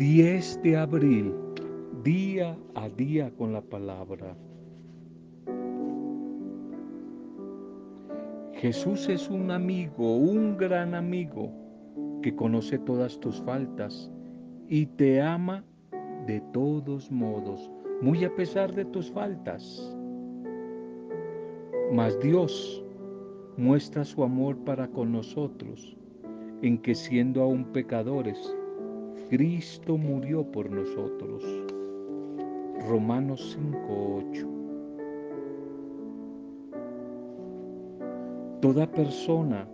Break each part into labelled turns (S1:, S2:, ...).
S1: 10 de abril, día a día con la palabra. Jesús es un amigo, un gran amigo, que conoce todas tus faltas y te ama de todos modos, muy a pesar de tus faltas. Mas Dios muestra su amor para con nosotros, en que siendo aún pecadores, Cristo murió por nosotros. Romanos 5:8. Toda persona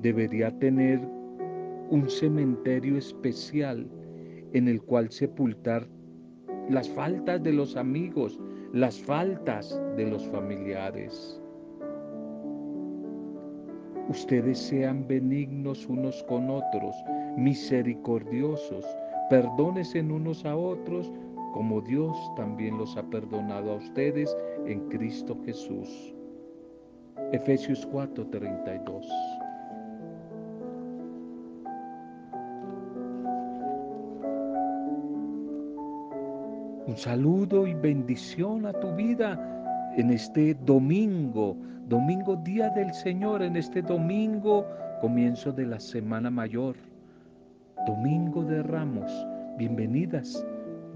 S1: debería tener un cementerio especial en el cual sepultar las faltas de los amigos, las faltas de los familiares. Ustedes sean benignos unos con otros, misericordiosos, perdónense unos a otros, como Dios también los ha perdonado a ustedes en Cristo Jesús. Efesios 4:32 Un saludo y bendición a tu vida en este domingo, domingo día del Señor, en este domingo comienzo de la Semana Mayor, domingo de Ramos. Bienvenidas,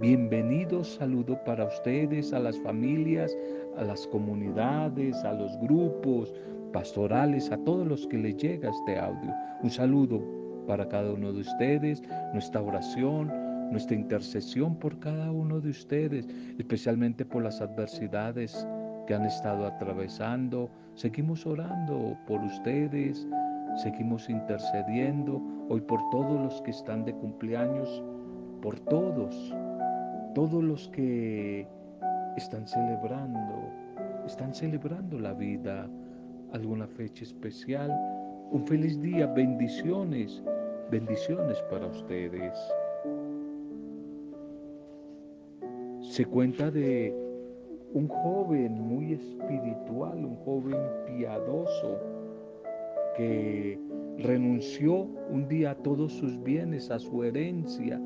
S1: bienvenidos, saludo para ustedes, a las familias, a las comunidades, a los grupos pastorales, a todos los que les llega este audio. Un saludo para cada uno de ustedes, nuestra oración nuestra intercesión por cada uno de ustedes, especialmente por las adversidades que han estado atravesando. Seguimos orando por ustedes, seguimos intercediendo hoy por todos los que están de cumpleaños, por todos, todos los que están celebrando, están celebrando la vida, alguna fecha especial. Un feliz día, bendiciones, bendiciones para ustedes. Se cuenta de un joven muy espiritual, un joven piadoso, que renunció un día a todos sus bienes, a su herencia,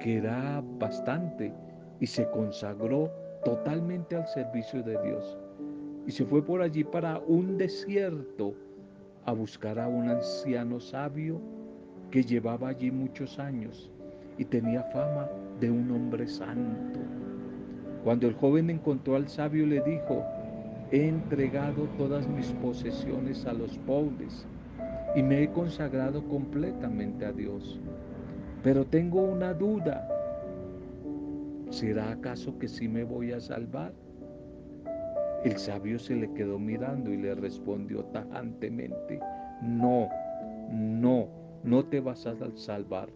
S1: que era bastante, y se consagró totalmente al servicio de Dios. Y se fue por allí para un desierto a buscar a un anciano sabio que llevaba allí muchos años y tenía fama de un hombre santo. Cuando el joven encontró al sabio le dijo, he entregado todas mis posesiones a los pobres y me he consagrado completamente a Dios. Pero tengo una duda. ¿Será acaso que sí me voy a salvar? El sabio se le quedó mirando y le respondió tajantemente, no, no, no te vas a salvar.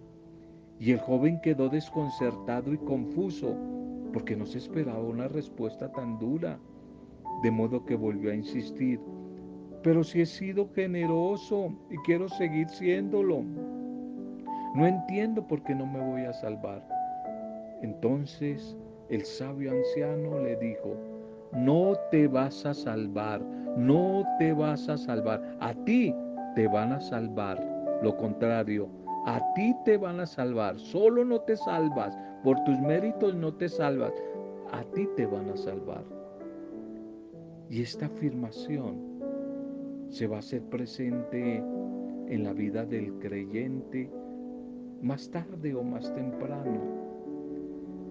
S1: Y el joven quedó desconcertado y confuso porque no se esperaba una respuesta tan dura, de modo que volvió a insistir, pero si he sido generoso y quiero seguir siéndolo, no entiendo por qué no me voy a salvar. Entonces el sabio anciano le dijo, no te vas a salvar, no te vas a salvar, a ti te van a salvar. Lo contrario, a ti te van a salvar, solo no te salvas, por tus méritos no te salvas, a ti te van a salvar. Y esta afirmación se va a hacer presente en la vida del creyente más tarde o más temprano,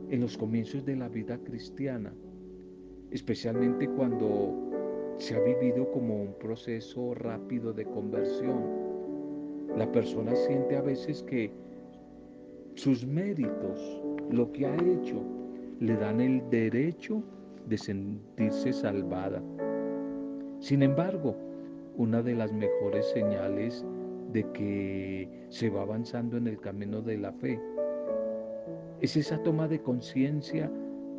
S1: en los comienzos de la vida cristiana, especialmente cuando se ha vivido como un proceso rápido de conversión la persona siente a veces que sus méritos, lo que ha hecho, le dan el derecho de sentirse salvada. Sin embargo, una de las mejores señales de que se va avanzando en el camino de la fe es esa toma de conciencia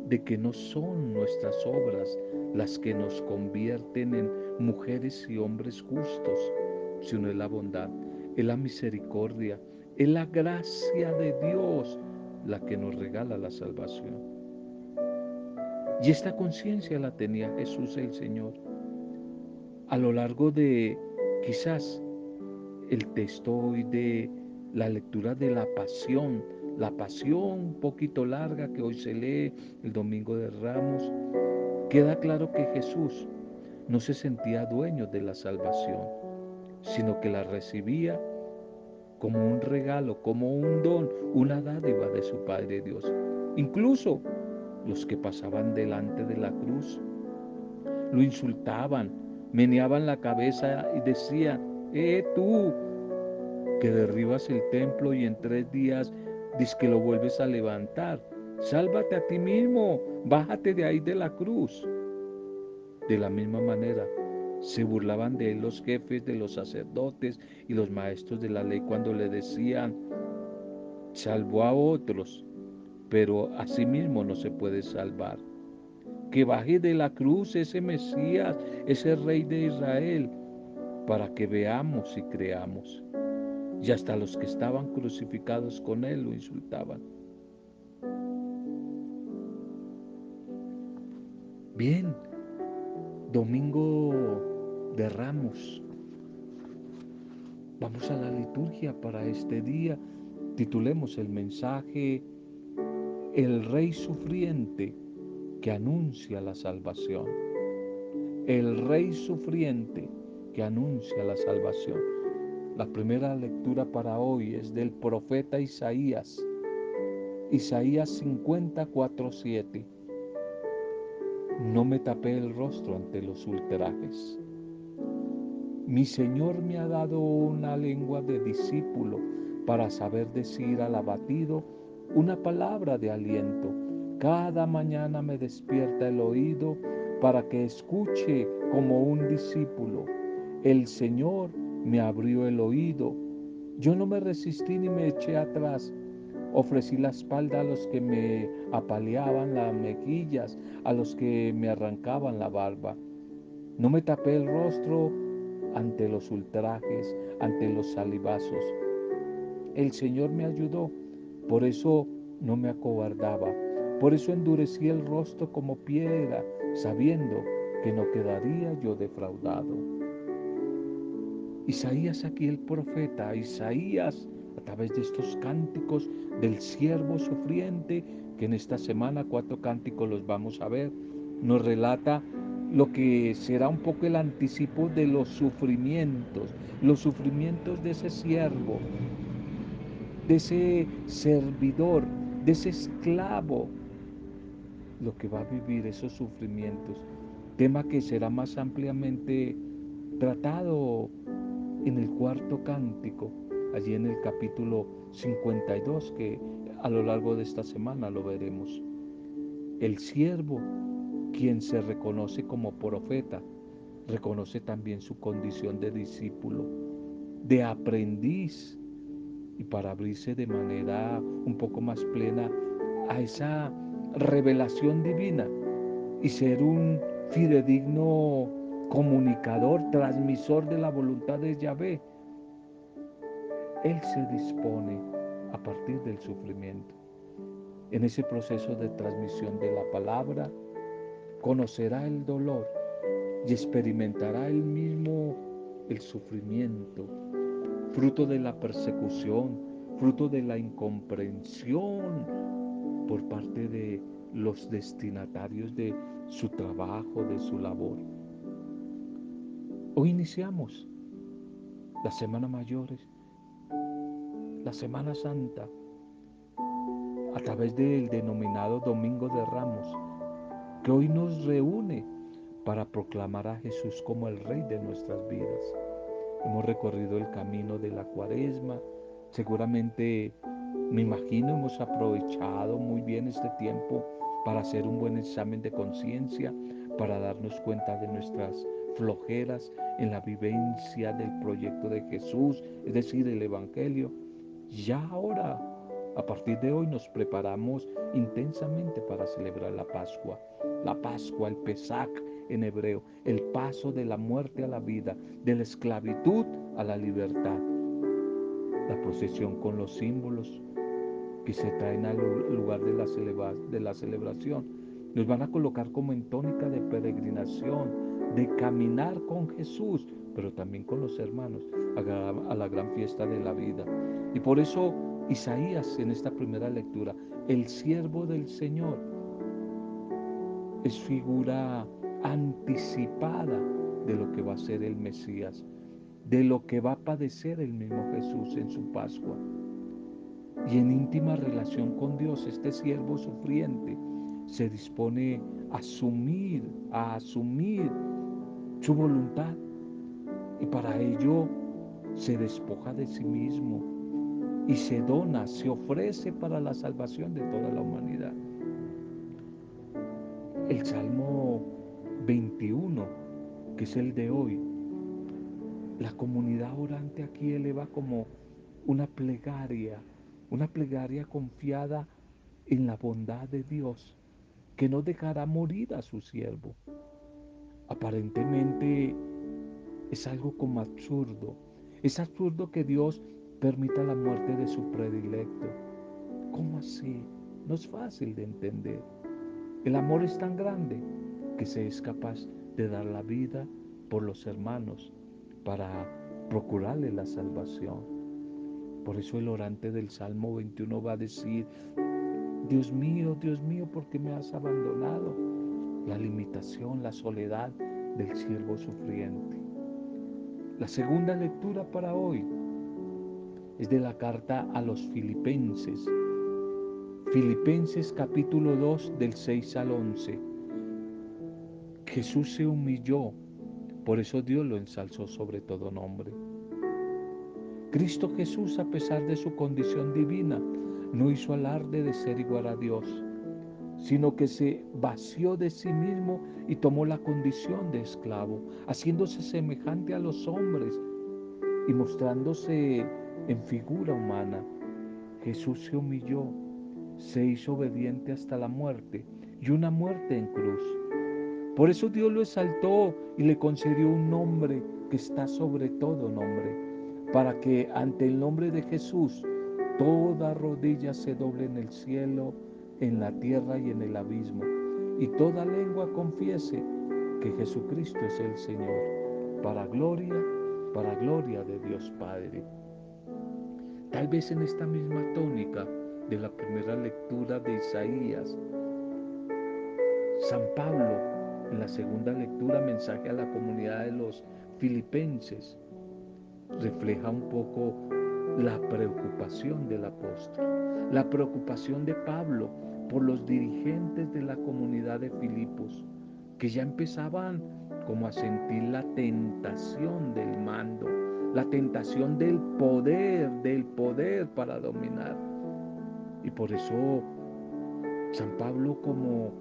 S1: de que no son nuestras obras las que nos convierten en mujeres y hombres justos, sino es la bondad es la misericordia, es la gracia de Dios la que nos regala la salvación. Y esta conciencia la tenía Jesús el Señor. A lo largo de quizás el texto hoy de la lectura de la pasión, la pasión un poquito larga que hoy se lee el domingo de Ramos, queda claro que Jesús no se sentía dueño de la salvación, sino que la recibía como un regalo, como un don, una dádiva de su Padre Dios. Incluso los que pasaban delante de la cruz lo insultaban, meneaban la cabeza y decían, eh tú, que derribas el templo y en tres días dices que lo vuelves a levantar. Sálvate a ti mismo, bájate de ahí de la cruz. De la misma manera, se burlaban de él los jefes de los sacerdotes y los maestros de la ley cuando le decían, salvó a otros, pero a sí mismo no se puede salvar. Que baje de la cruz ese Mesías, ese Rey de Israel, para que veamos y creamos. Y hasta los que estaban crucificados con él lo insultaban. Bien, domingo de Ramos. Vamos a la liturgia para este día. Titulemos el mensaje El Rey Sufriente que anuncia la salvación. El Rey Sufriente que anuncia la salvación. La primera lectura para hoy es del profeta Isaías. Isaías 54, 7. No me tapé el rostro ante los ultrajes. Mi Señor me ha dado una lengua de discípulo para saber decir al abatido una palabra de aliento. Cada mañana me despierta el oído para que escuche como un discípulo. El Señor me abrió el oído. Yo no me resistí ni me eché atrás. Ofrecí la espalda a los que me apaleaban las mejillas, a los que me arrancaban la barba. No me tapé el rostro ante los ultrajes, ante los salivazos. El Señor me ayudó, por eso no me acobardaba, por eso endurecí el rostro como piedra, sabiendo que no quedaría yo defraudado. Isaías aquí el profeta, Isaías a través de estos cánticos del siervo sufriente, que en esta semana cuatro cánticos los vamos a ver, nos relata lo que será un poco el anticipo de los sufrimientos, los sufrimientos de ese siervo, de ese servidor, de ese esclavo, lo que va a vivir esos sufrimientos, tema que será más ampliamente tratado en el cuarto cántico, allí en el capítulo 52, que a lo largo de esta semana lo veremos. El siervo, quien se reconoce como profeta, reconoce también su condición de discípulo, de aprendiz, y para abrirse de manera un poco más plena a esa revelación divina y ser un fidedigno comunicador, transmisor de la voluntad de Yahvé. Él se dispone a partir del sufrimiento. En ese proceso de transmisión de la palabra, conocerá el dolor y experimentará él mismo el sufrimiento, fruto de la persecución, fruto de la incomprensión por parte de los destinatarios de su trabajo, de su labor. Hoy iniciamos la Semana Mayores, la Semana Santa, a través del denominado Domingo de Ramos, que hoy nos reúne para proclamar a Jesús como el Rey de nuestras vidas. Hemos recorrido el camino de la cuaresma, seguramente me imagino hemos aprovechado muy bien este tiempo para hacer un buen examen de conciencia, para darnos cuenta de nuestras flojeras en la vivencia del proyecto de Jesús, es decir, el Evangelio. Ya ahora, a partir de hoy, nos preparamos intensamente para celebrar la Pascua. La Pascua, el Pesach en hebreo, el paso de la muerte a la vida, de la esclavitud a la libertad. La procesión con los símbolos que se traen al lugar de la, de la celebración nos van a colocar como en tónica de peregrinación, de caminar con Jesús, pero también con los hermanos a la gran fiesta de la vida. Y por eso Isaías en esta primera lectura, el siervo del Señor, es figura anticipada de lo que va a ser el Mesías, de lo que va a padecer el mismo Jesús en su Pascua. Y en íntima relación con Dios, este siervo sufriente se dispone a asumir, a asumir su voluntad. Y para ello se despoja de sí mismo y se dona, se ofrece para la salvación de toda la humanidad. El Salmo 21, que es el de hoy, la comunidad orante aquí eleva como una plegaria, una plegaria confiada en la bondad de Dios, que no dejará morir a su siervo. Aparentemente es algo como absurdo. Es absurdo que Dios permita la muerte de su predilecto. ¿Cómo así? No es fácil de entender. El amor es tan grande que se es capaz de dar la vida por los hermanos para procurarle la salvación. Por eso el orante del Salmo 21 va a decir, Dios mío, Dios mío, ¿por qué me has abandonado? la limitación, la soledad del siervo sufriente. La segunda lectura para hoy es de la carta a los filipenses. Filipenses capítulo 2 del 6 al 11. Jesús se humilló, por eso Dios lo ensalzó sobre todo nombre. Cristo Jesús, a pesar de su condición divina, no hizo alarde de ser igual a Dios sino que se vació de sí mismo y tomó la condición de esclavo, haciéndose semejante a los hombres y mostrándose en figura humana. Jesús se humilló, se hizo obediente hasta la muerte y una muerte en cruz. Por eso Dios lo exaltó y le concedió un nombre que está sobre todo nombre, para que ante el nombre de Jesús toda rodilla se doble en el cielo, en la tierra y en el abismo, y toda lengua confiese que Jesucristo es el Señor, para gloria, para gloria de Dios Padre. Tal vez en esta misma tónica de la primera lectura de Isaías, San Pablo, en la segunda lectura, mensaje a la comunidad de los filipenses, refleja un poco la preocupación del apóstol, la preocupación de Pablo por los dirigentes de la comunidad de Filipos, que ya empezaban como a sentir la tentación del mando, la tentación del poder, del poder para dominar. Y por eso San Pablo como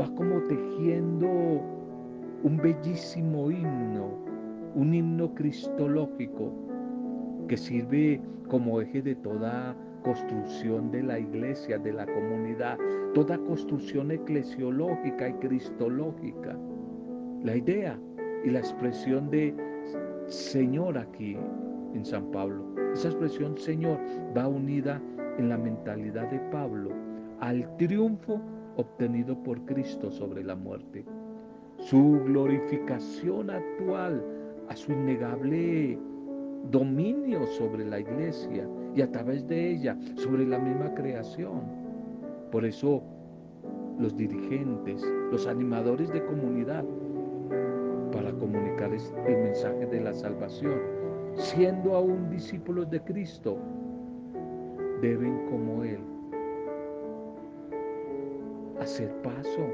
S1: va como tejiendo un bellísimo himno, un himno cristológico que sirve como eje de toda construcción de la iglesia, de la comunidad, toda construcción eclesiológica y cristológica. La idea y la expresión de Señor aquí en San Pablo, esa expresión Señor va unida en la mentalidad de Pablo al triunfo obtenido por Cristo sobre la muerte. Su glorificación actual, a su innegable dominio sobre la iglesia y a través de ella sobre la misma creación. Por eso los dirigentes, los animadores de comunidad, para comunicar el mensaje de la salvación, siendo aún discípulos de Cristo, deben como Él hacer paso,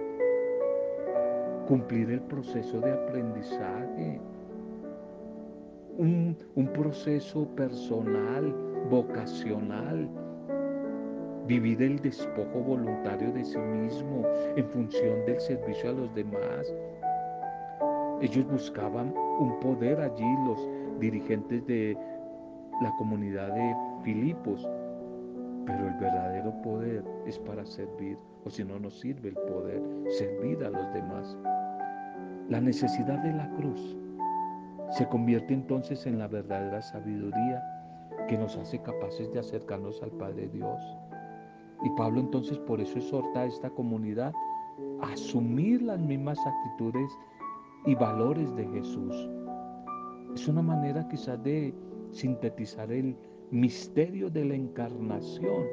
S1: cumplir el proceso de aprendizaje, un, proceso personal, vocacional, vivir el despojo voluntario de sí mismo en función del servicio a los demás. Ellos buscaban un poder allí, los dirigentes de la comunidad de Filipos, pero el verdadero poder es para servir, o si no nos sirve el poder, servir a los demás. La necesidad de la cruz se convierte entonces en la verdadera sabiduría que nos hace capaces de acercarnos al Padre Dios. Y Pablo entonces por eso exhorta a esta comunidad a asumir las mismas actitudes y valores de Jesús. Es una manera quizás de sintetizar el misterio de la encarnación,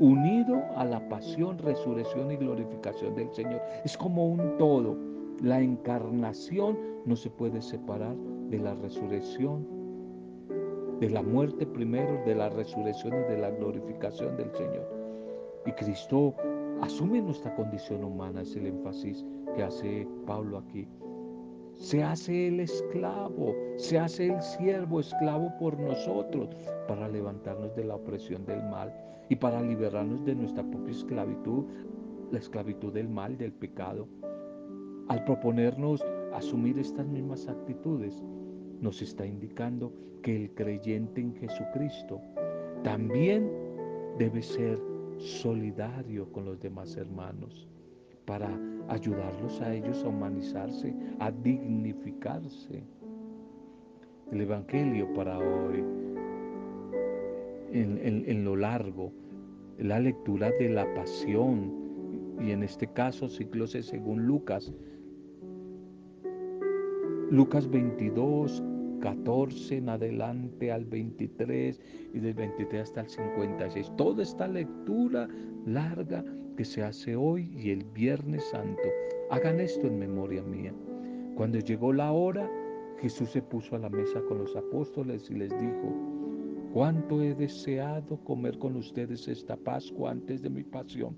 S1: unido a la pasión, resurrección y glorificación del Señor. Es como un todo. La encarnación no se puede separar de la resurrección, de la muerte primero, de la resurrección y de la glorificación del Señor. Y Cristo asume nuestra condición humana, es el énfasis que hace Pablo aquí. Se hace el esclavo, se hace el siervo esclavo por nosotros para levantarnos de la opresión del mal y para liberarnos de nuestra propia esclavitud, la esclavitud del mal, del pecado. Al proponernos asumir estas mismas actitudes, nos está indicando que el creyente en Jesucristo también debe ser solidario con los demás hermanos para ayudarlos a ellos a humanizarse, a dignificarse. El Evangelio para hoy, en, lo largo, la lectura de la pasión, y en este caso ciclos según Lucas, Lucas 22, 14 en adelante al 23 y del 23 hasta el 56. Toda esta lectura larga que se hace hoy y el Viernes Santo. Hagan esto en memoria mía. Cuando llegó la hora, Jesús se puso a la mesa con los apóstoles y les dijo, cuánto he deseado comer con ustedes esta Pascua antes de mi pasión.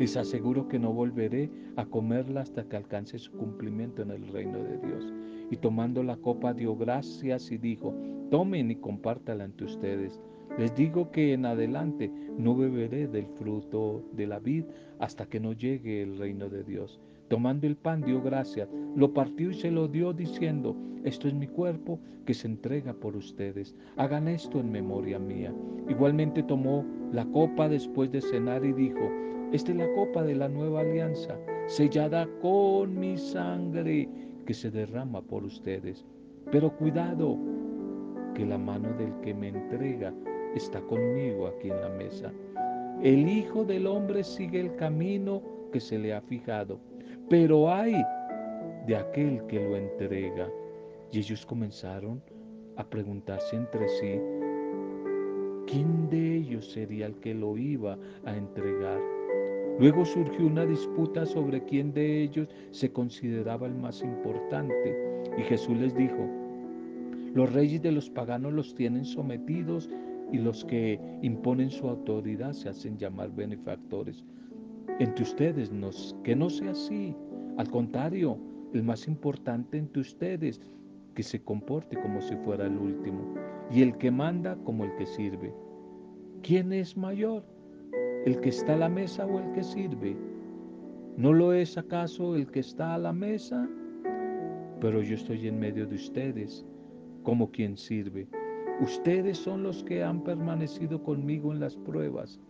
S1: Les aseguro que no volveré a comerla hasta que alcance su cumplimiento en el reino de Dios. Y tomando la copa dio gracias y dijo, tomen y compártala entre ustedes. Les digo que en adelante no beberé del fruto de la vid hasta que no llegue el reino de Dios. Tomando el pan dio gracias, lo partió y se lo dio diciendo, esto es mi cuerpo que se entrega por ustedes. Hagan esto en memoria mía. Igualmente tomó la copa después de cenar y dijo, esta es la copa de la nueva alianza, sellada con mi sangre que se derrama por ustedes. Pero cuidado, que la mano del que me entrega está conmigo aquí en la mesa. El Hijo del Hombre sigue el camino que se le ha fijado, pero hay de aquel que lo entrega. Y ellos comenzaron a preguntarse entre sí, ¿quién de ellos sería el que lo iba a entregar? Luego surgió una disputa sobre quién de ellos se consideraba el más importante. Y Jesús les dijo, los reyes de los paganos los tienen sometidos y los que imponen su autoridad se hacen llamar benefactores. Entre ustedes que no sea así. Al contrario, el más importante entre ustedes que se comporte como si fuera el último y el que manda como el que sirve. ¿Quién es mayor? El que está a la mesa o el que sirve? ¿No lo es acaso el que está a la mesa? Pero yo estoy en medio de ustedes como quien sirve. Ustedes son los que han permanecido conmigo en las pruebas.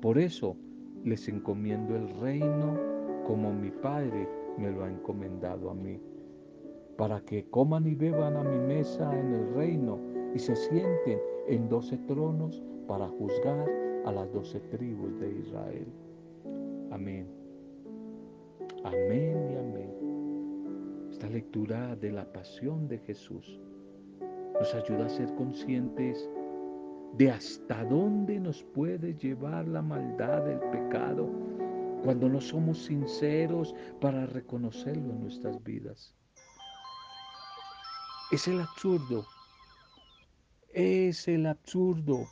S1: Por eso les encomiendo el reino como mi Padre me lo ha encomendado a mí, para que coman y beban a mi mesa en el reino y se sienten en doce tronos para juzgar a las doce tribus de Israel. Amén. Amén y amén. Esta lectura de la pasión de Jesús nos ayuda a ser conscientes de hasta dónde nos puede llevar la maldad del pecado cuando no somos sinceros para reconocerlo en nuestras vidas. Es el absurdo, es el absurdo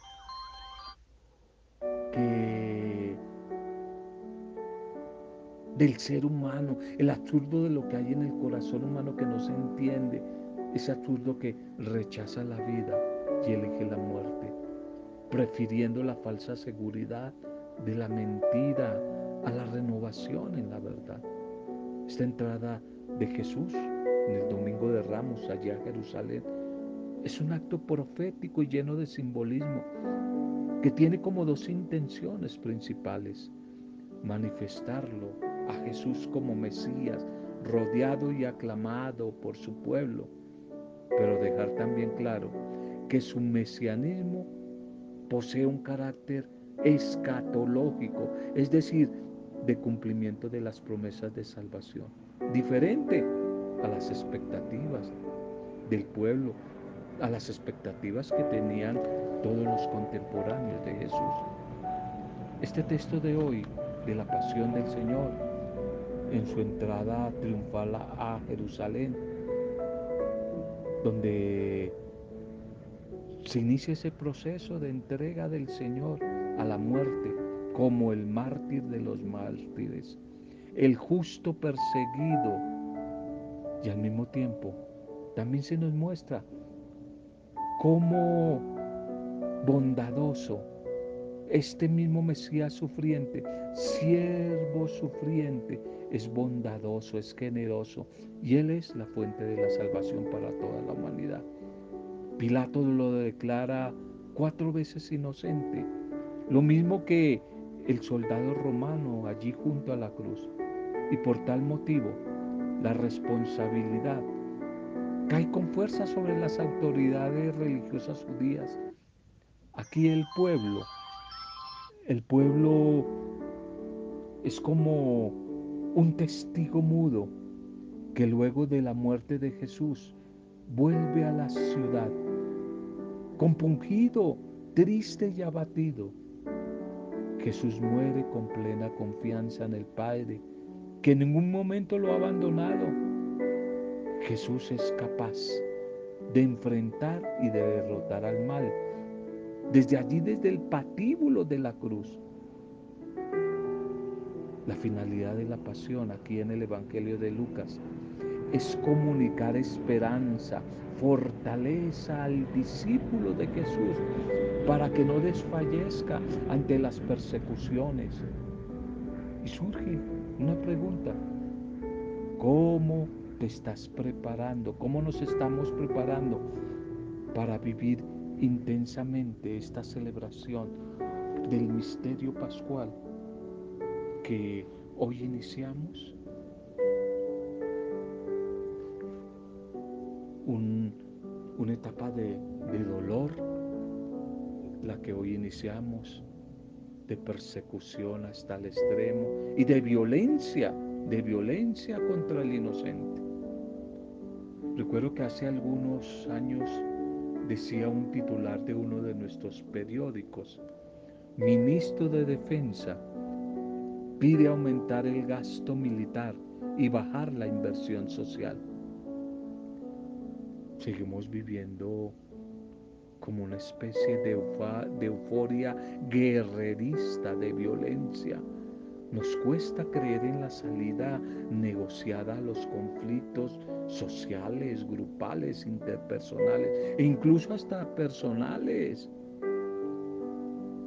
S1: del ser humano, el absurdo de lo que hay en el corazón humano que no se entiende, ese absurdo que rechaza la vida y elige la muerte, prefiriendo la falsa seguridad de la mentira a la renovación en la verdad. Esta entrada de Jesús en el Domingo de Ramos allá a Jerusalén es un acto profético y lleno de simbolismo que tiene como dos intenciones principales. Manifestarlo a Jesús como Mesías, rodeado y aclamado por su pueblo, pero dejar también claro que su mesianismo posee un carácter escatológico, es decir, de cumplimiento de las promesas de salvación, diferente a las expectativas del pueblo a las expectativas que tenían todos los contemporáneos de Jesús. Este texto de hoy, de la pasión del Señor, en su entrada triunfal a Jerusalén, donde se inicia ese proceso de entrega del Señor a la muerte como el mártir de los mártires, el justo perseguido y al mismo tiempo también se nos muestra como bondadoso este mismo Mesías sufriente, siervo sufriente, es bondadoso, es generoso y Él es la fuente de la salvación para toda la humanidad. Pilato lo declara cuatro veces inocente, lo mismo que el soldado romano allí junto a la cruz. Y por tal motivo, la responsabilidad cae con fuerza sobre las autoridades religiosas judías. Aquí el pueblo, el pueblo es como un testigo mudo que luego de la muerte de Jesús vuelve a la ciudad compungido, triste y abatido. Jesús muere con plena confianza en el Padre, que en ningún momento lo ha abandonado Jesús es capaz de enfrentar y de derrotar al mal. Desde allí, desde el patíbulo de la cruz. La finalidad de la pasión aquí en el Evangelio de Lucas es comunicar esperanza, fortaleza al discípulo de Jesús para que no desfallezca ante las persecuciones. Y surge una pregunta, ¿cómo estás preparando? ¿Cómo nos estamos preparando para vivir intensamente esta celebración del misterio pascual que hoy iniciamos? una etapa de, de dolor, la que hoy iniciamos, de persecución hasta el extremo y de violencia, de violencia contra el inocente. Recuerdo que hace algunos años decía un titular de uno de nuestros periódicos, Ministro de Defensa pide aumentar el gasto militar y bajar la inversión social. Seguimos viviendo como una especie de, euforia guerrerista de violencia nos cuesta creer en la salida negociada a los conflictos sociales, grupales, interpersonales e incluso hasta personales.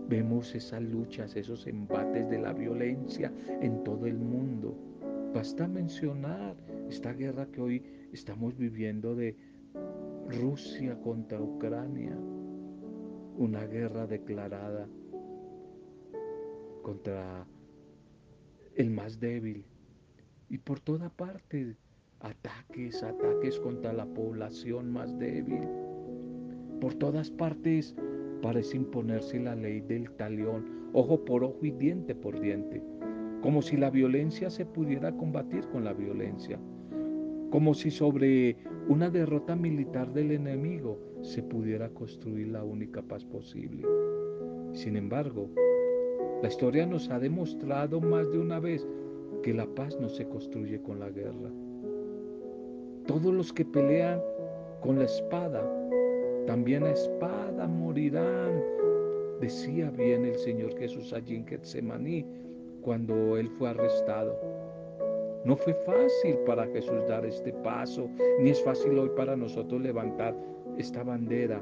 S1: Vemos esas luchas, esos embates de la violencia en todo el mundo. Basta mencionar esta guerra que hoy estamos viviendo de Rusia contra Ucrania, una guerra declarada contra el más débil. Y por toda parte, ataques, ataques contra la población más débil. Por todas partes parece imponerse la ley del talión, ojo por ojo y diente por diente, como si la violencia se pudiera combatir con la violencia, como si sobre una derrota militar del enemigo se pudiera construir la única paz posible. Sin embargo, la historia nos ha demostrado más de una vez que la paz no se construye con la guerra. Todos los que pelean con la espada, también a espada morirán, decía bien el Señor Jesús allí en Getsemaní cuando él fue arrestado. No fue fácil para Jesús dar este paso, ni es fácil hoy para nosotros levantar esta bandera,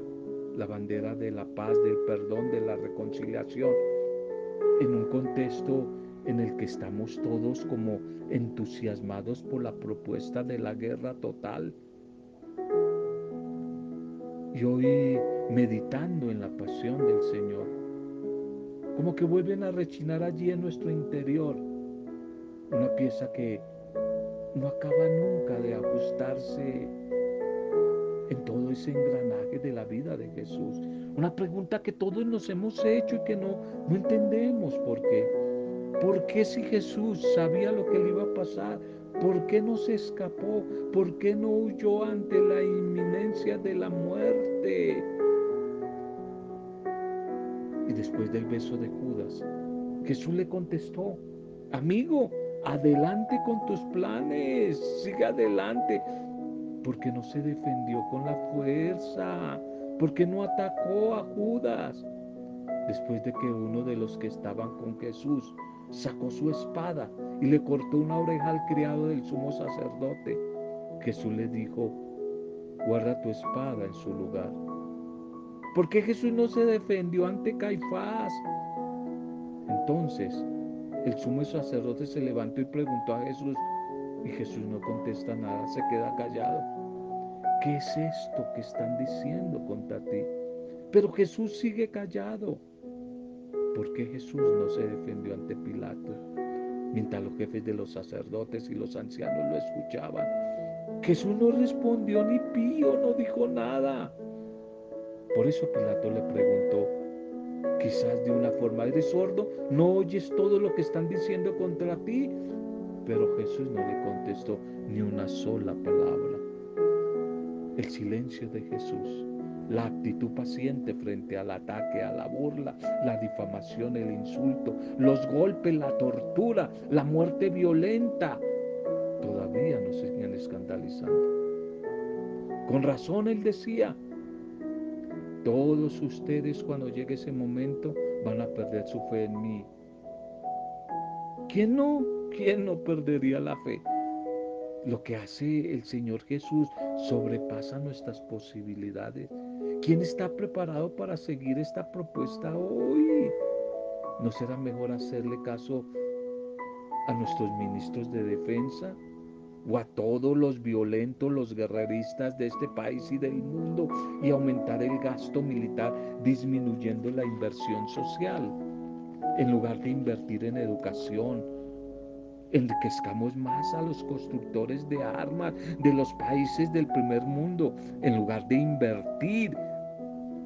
S1: la bandera de la paz, del perdón, de la reconciliación en un contexto en el que estamos todos como entusiasmados por la propuesta de la guerra total. Y hoy meditando en la pasión del Señor, como que vuelven a rechinar allí en nuestro interior una pieza que no acaba nunca de ajustarse en todo ese engranaje de la vida de Jesús. Una pregunta que todos nos hemos hecho y que no, no entendemos por qué. ¿Por qué si Jesús sabía lo que le iba a pasar? ¿Por qué no se escapó? ¿Por qué no huyó ante la inminencia? de la muerte. Y después del beso de Judas, Jesús le contestó, amigo, adelante con tus planes, sigue adelante, porque no se defendió con la fuerza, porque no atacó a Judas. Después de que uno de los que estaban con Jesús sacó su espada y le cortó una oreja al criado del sumo sacerdote, Jesús le dijo, guarda tu espada en su lugar. ¿Por qué Jesús no se defendió ante Caifás? Entonces el sumo sacerdote se levantó y preguntó a Jesús, y Jesús no contesta nada, se queda callado. ¿Qué es esto que están diciendo contra ti? Pero Jesús sigue callado. ¿Por qué Jesús no se defendió ante Pilato? Mientras los jefes de los sacerdotes y los ancianos lo escuchaban, Jesús no respondió ni pío, no dijo nada. Por eso Pilato le preguntó, quizás de una forma, ¿eres sordo? ¿No oyes todo lo que están diciendo contra ti? Pero Jesús no le contestó ni una sola palabra. El silencio de Jesús, la actitud paciente frente al ataque, a la burla, la difamación, el insulto, los golpes, la tortura, la muerte violenta, todavía nos siguen escandalizando. Con razón él decía, todos ustedes cuando llegue ese momento van a perder su fe en mí. ¿Quién no? ¿Quién no perdería la fe? Lo que hace el Señor Jesús sobrepasa nuestras posibilidades. ¿Quién está preparado para seguir esta propuesta hoy? ¿No será mejor hacerle caso a nuestros ministros de defensa? o a todos los violentos, los guerreristas de este país y del mundo y aumentar el gasto militar disminuyendo la inversión social. En lugar de invertir en educación, enriquezcamos más a los constructores de armas de los países del primer mundo, en lugar de invertir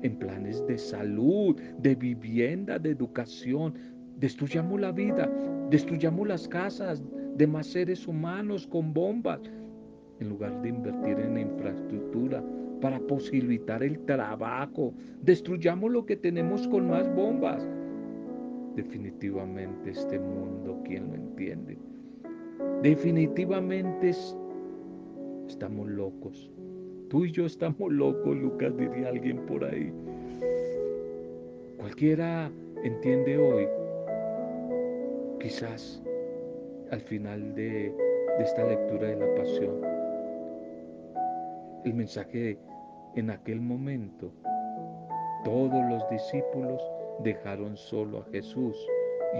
S1: en planes de salud, de vivienda, de educación. Destruyamos la vida, destruyamos las casas, de más seres humanos con bombas, en lugar de invertir en infraestructura para posibilitar el trabajo. Destruyamos lo que tenemos con más bombas. Definitivamente este mundo, ¿quién lo entiende? Definitivamente estamos locos. Tú y yo estamos locos, Lucas, diría alguien por ahí. Cualquiera entiende hoy, quizás al final de, esta lectura de la pasión. El mensaje en aquel momento, todos los discípulos dejaron solo a Jesús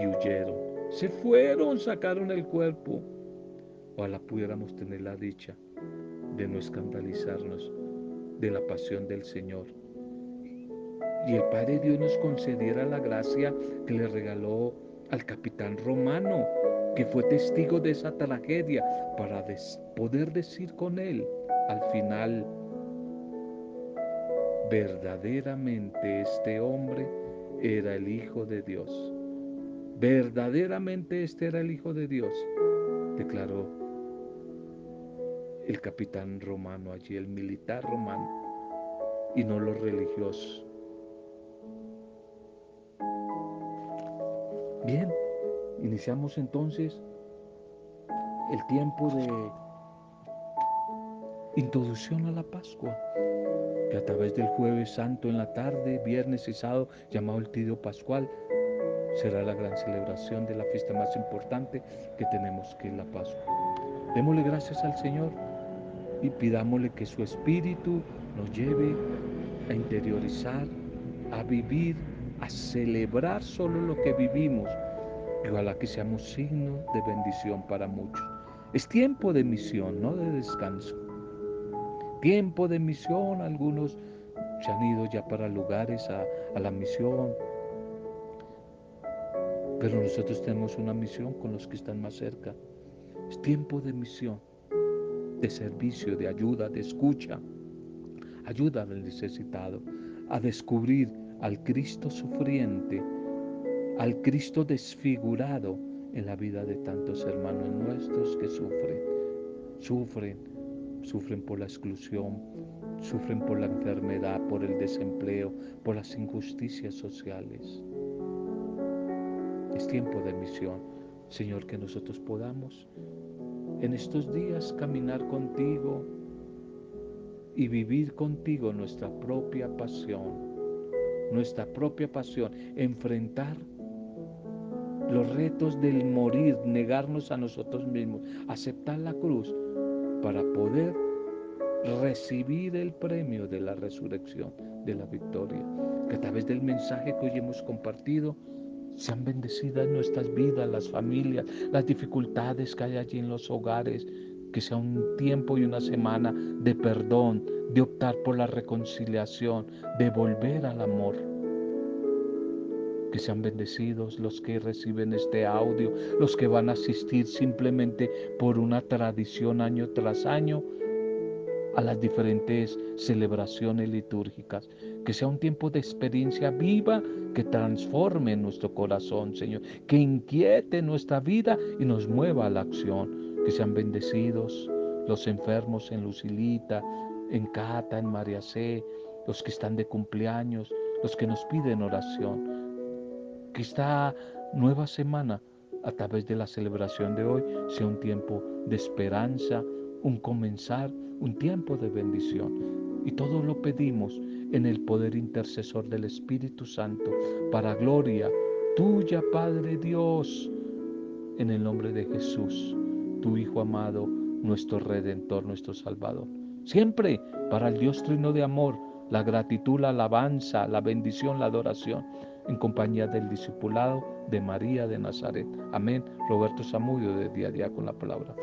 S1: y huyeron. Se fueron, sacaron el cuerpo. Ojalá pudiéramos tener la dicha de no escandalizarnos de la pasión del Señor. Y el Padre Dios nos concediera la gracia que le regaló al capitán romano que fue testigo de esa tragedia, para poder decir con él al final, verdaderamente este hombre era el Hijo de Dios. Verdaderamente este era el Hijo de Dios, declaró el capitán romano allí, el militar romano, y no los religiosos. Bien, Iniciamos entonces el tiempo de introducción a la Pascua, que a través del jueves santo en la tarde, viernes y sábado, llamado el Tidio Pascual, será la gran celebración de la fiesta más importante que tenemos, que es la Pascua. Démosle gracias al Señor y pidámosle que su Espíritu nos lleve a interiorizar, a vivir, a celebrar solo lo que vivimos y ojalá que seamos signo de bendición para muchos. Es tiempo de misión, no de descanso. Tiempo de misión, algunos se han ido ya para lugares a, a la misión. Pero nosotros tenemos una misión con los que están más cerca. Es tiempo de misión, de servicio, de ayuda, de escucha. Ayuda al necesitado a descubrir al Cristo sufriente al Cristo desfigurado en la vida de tantos hermanos nuestros que sufren, sufren, sufren por la exclusión, sufren por la enfermedad, por el desempleo, por las injusticias sociales. Es tiempo de misión, Señor, que nosotros podamos en estos días caminar contigo y vivir contigo nuestra propia pasión, nuestra propia pasión, enfrentar los retos del morir, negarnos a nosotros mismos, aceptar la cruz para poder recibir el premio de la resurrección, de la victoria. Que a través del mensaje que hoy hemos compartido, sean bendecidas nuestras vidas, las familias, las dificultades que hay allí en los hogares, que sea un tiempo y una semana de perdón, de optar por la reconciliación, de volver al amor. Que sean bendecidos los que reciben este audio, los que van a asistir simplemente por una tradición año tras año a las diferentes celebraciones litúrgicas. Que sea un tiempo de experiencia viva que transforme nuestro corazón, Señor. Que inquiete nuestra vida y nos mueva a la acción. Que sean bendecidos los enfermos en Lucilita, en Cata, en María C., los que están de cumpleaños, los que nos piden oración. Que esta nueva semana, a través de la celebración de hoy, sea un tiempo de esperanza, un comenzar, un tiempo de bendición. Y todo lo pedimos en el poder intercesor del Espíritu Santo, para gloria tuya, Padre Dios, en el nombre de Jesús, tu Hijo amado, nuestro Redentor, nuestro Salvador. Siempre para el Dios trino de amor, la gratitud, la alabanza, la bendición, la adoración, en compañía del discipulado de María de Nazaret. Amén. Roberto Zamudio de Día a Día con la Palabra.